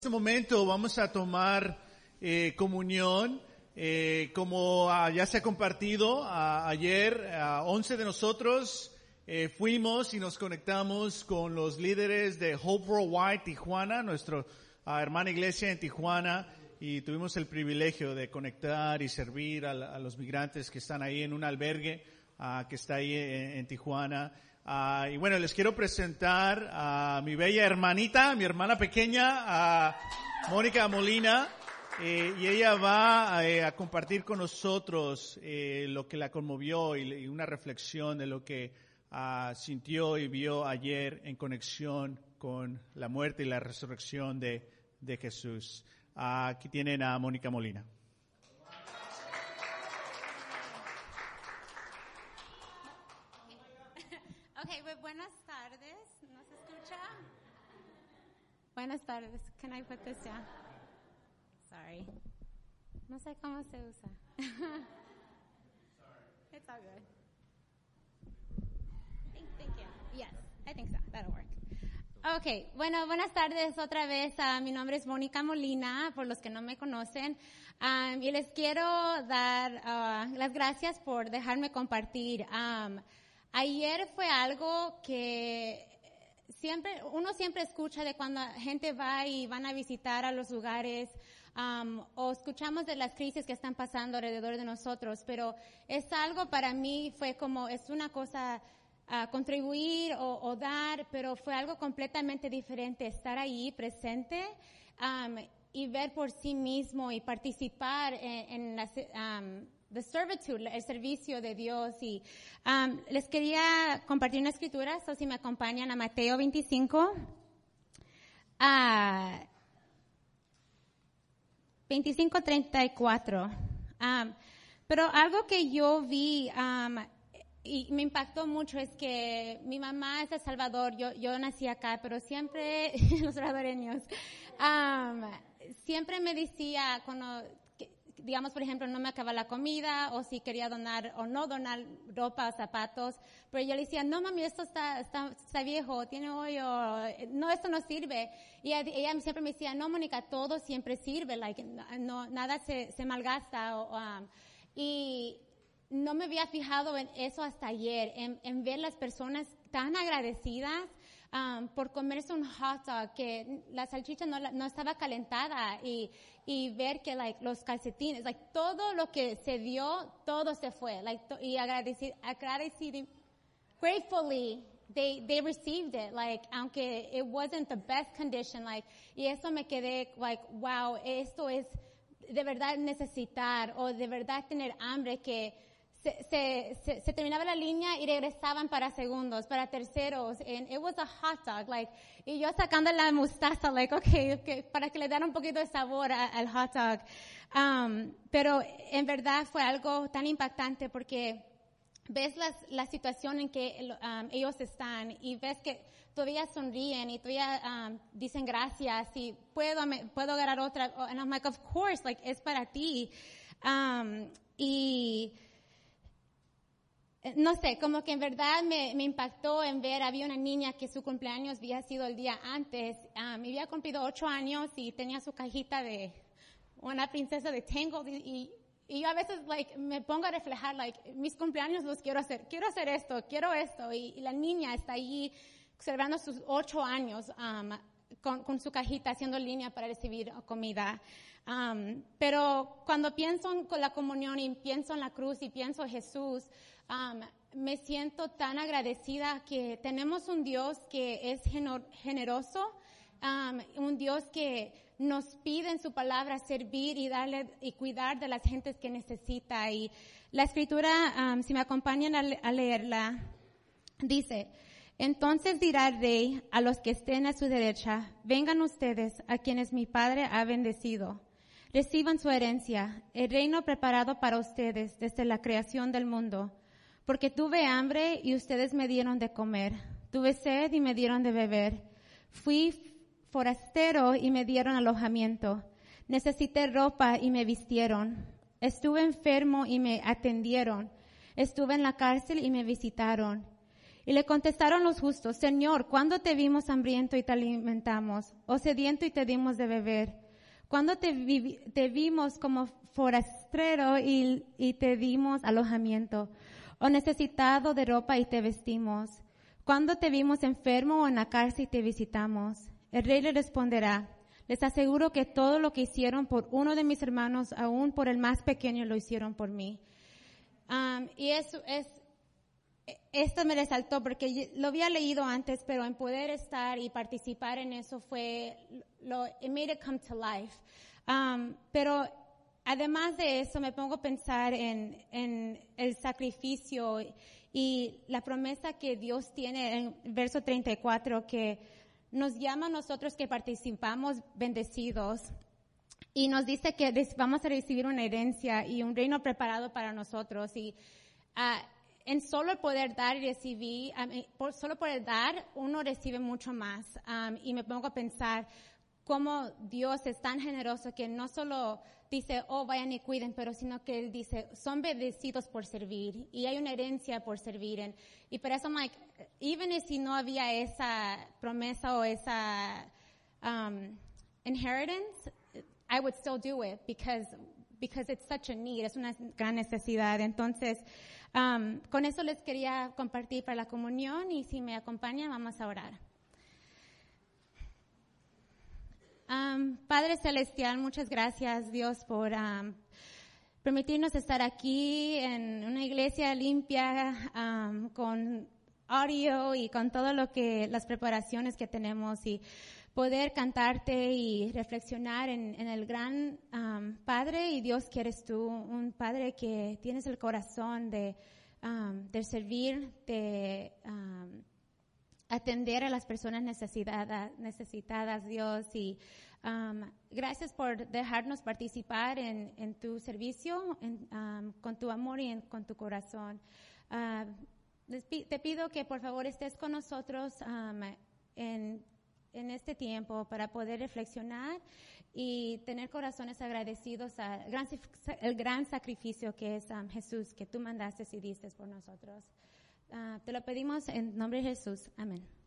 este momento vamos a tomar eh, comunión. Eh, como ah, ya se ha compartido ah, ayer, a 11 de nosotros eh, fuimos y nos conectamos con los líderes de Hope Worldwide Tijuana, nuestra ah, hermana iglesia en Tijuana, y tuvimos el privilegio de conectar y servir a, los migrantes que están ahí en un albergue que está ahí en, en Tijuana. Uh, y bueno, les quiero presentar a mi bella hermanita, mi hermana pequeña, a Mónica Molina, eh, y ella va eh, a compartir con nosotros eh, lo que la conmovió y, una reflexión de lo que uh, sintió y vio ayer en conexión con la muerte y la resurrección de, Jesús. Aquí tienen a Mónica Molina. Buenas tardes. Can I put this down? Sorry. No sé cómo se usa. It's all good. Thank, thank you. Yes, I think so. That'll work. Okay, bueno, buenas tardes otra vez. Uh, mi nombre es Mónica Molina, por los que no me conocen. Um, y les quiero dar uh, las gracias por dejarme compartir. Um, Ayer fue algo que siempre, uno siempre escucha de cuando gente va y van a visitar a los lugares, um, o escuchamos de las crisis que están pasando alrededor de nosotros, pero es algo para mí fue como, es una cosa a contribuir o, o, dar, pero fue algo completamente diferente, estar ahí presente um, y ver por sí mismo y participar en, en las, um, the servitude, el servicio de Dios. Y um, les quería compartir una escritura, so si me acompañan a Mateo 25. Uh, 25-34. Um, pero algo que yo vi um, y me impactó mucho es que mi mamá es de Salvador, yo, yo nací acá, pero siempre, los salvadoreños, um, siempre me decía cuando digamos, por ejemplo, no me acaba la comida o si quería donar o no donar ropa o zapatos, pero yo le decía, no mami, esto está, está, está viejo, tiene hoyo, no, esto no sirve. Y ella, ella, siempre me decía, no Mónica, todo siempre sirve, like, no, nada se, se malgasta. O, um, y no me había fijado en eso hasta ayer, en, en ver las personas tan agradecidas um, por comerse un hot dog que la salchicha no, no estaba calentada y, y ver que like los calcetines, like todo lo que se dio, todo se fue, like y agradecido, agradecido, gratefully they they received it, like aunque it wasn't the best condition, like y eso me quedé like wow, esto es de verdad necesitar o de verdad tener hambre que se, se, se, se, terminaba la línea y regresaban para segundos, para terceros, and it was a hot dog, like, y yo sacando la mostaza, like, okay, okay para que le diera un poquito de sabor al hot dog. Um, pero en verdad fue algo tan impactante porque ves las, la situación en que um, ellos están y ves que todavía sonríen y todavía um, dicen gracias y puedo, me, puedo agarrar otra, and I'm like, of course, like, es para ti. Um, no sé, como que en verdad me, impactó en ver, había una niña que su cumpleaños había sido el día antes, um, había cumplido ocho años y tenía su cajita de una princesa de Tangled y, yo a veces like, me pongo a reflejar, like, mis cumpleaños los quiero hacer, quiero hacer esto, quiero esto y, la niña está allí celebrando sus ocho años um, con, con, su cajita haciendo línea para recibir comida. Um, pero cuando pienso en la comunión y pienso en la cruz y pienso en Jesús, Um, me siento tan agradecida que tenemos un Dios que es generoso, um, un Dios que nos pide en su palabra servir y darle y cuidar de las gentes que necesita. Y la escritura, si me acompañan a, a, leerla, dice, entonces dirá el rey a los que estén a su derecha, vengan ustedes a quienes mi Padre ha bendecido. Reciban su herencia, el reino preparado para ustedes desde la creación del mundo. Porque tuve hambre y ustedes me dieron de comer, tuve sed y me dieron de beber, fui forastero y me dieron alojamiento, necesité ropa y me vistieron, estuve enfermo y me atendieron, estuve en la cárcel y me visitaron. Y le contestaron los justos, Señor, ¿cuándo te vimos hambriento y te alimentamos? ¿O sediento y te dimos de beber? ¿Cuándo te, vimos como forastero y, te dimos alojamiento? ¿O necesitado de ropa y te vestimos? ¿Cuándo te vimos enfermo o en la cárcel y te visitamos? El rey le responderá, les aseguro que todo lo que hicieron por uno de mis hermanos, aún por el más pequeño, lo hicieron por mí. Y eso es, esto me resaltó porque lo había leído antes, pero en poder estar y participar en eso fue, lo, it made it come to life. Um, pero además de eso, me pongo a pensar en, en el sacrificio y la promesa que Dios tiene en verso 34, que nos llama a nosotros que participamos bendecidos y nos dice que vamos a recibir una herencia y un reino preparado para nosotros. Y uh, en solo poder dar y recibir, por, solo poder dar, uno recibe mucho más. Um, y me pongo a pensar cómo Dios es tan generoso que no solo dice, oh, vayan y cuiden, pero sino que Él dice, son bendecidos por servir y hay una herencia por servir. y por eso, like, even si no había esa promesa o esa um, inheritance, I would still do it because, because it's such a need, es una gran necesidad. Entonces, um, con eso les quería compartir para la comunión y si me acompañan, vamos a orar. Um, Padre Celestial, muchas gracias Dios por um, permitirnos estar aquí en una iglesia limpia um, con audio y con todo lo que las preparaciones que tenemos y poder cantarte y reflexionar en, el gran Padre y Dios que eres tú, un Padre que tienes el corazón de, de servir, de atender a las personas necesitadas, necesitadas Dios, y um, gracias por dejarnos participar en, tu servicio, um, con tu amor y con tu corazón. Uh, te pido que por favor estés con nosotros um, en, este tiempo para poder reflexionar y tener corazones agradecidos al gran, el gran sacrificio que es Jesús, que tú mandaste y diste por nosotros. Ah, te lo pedimos en nombre de Jesús. Amén.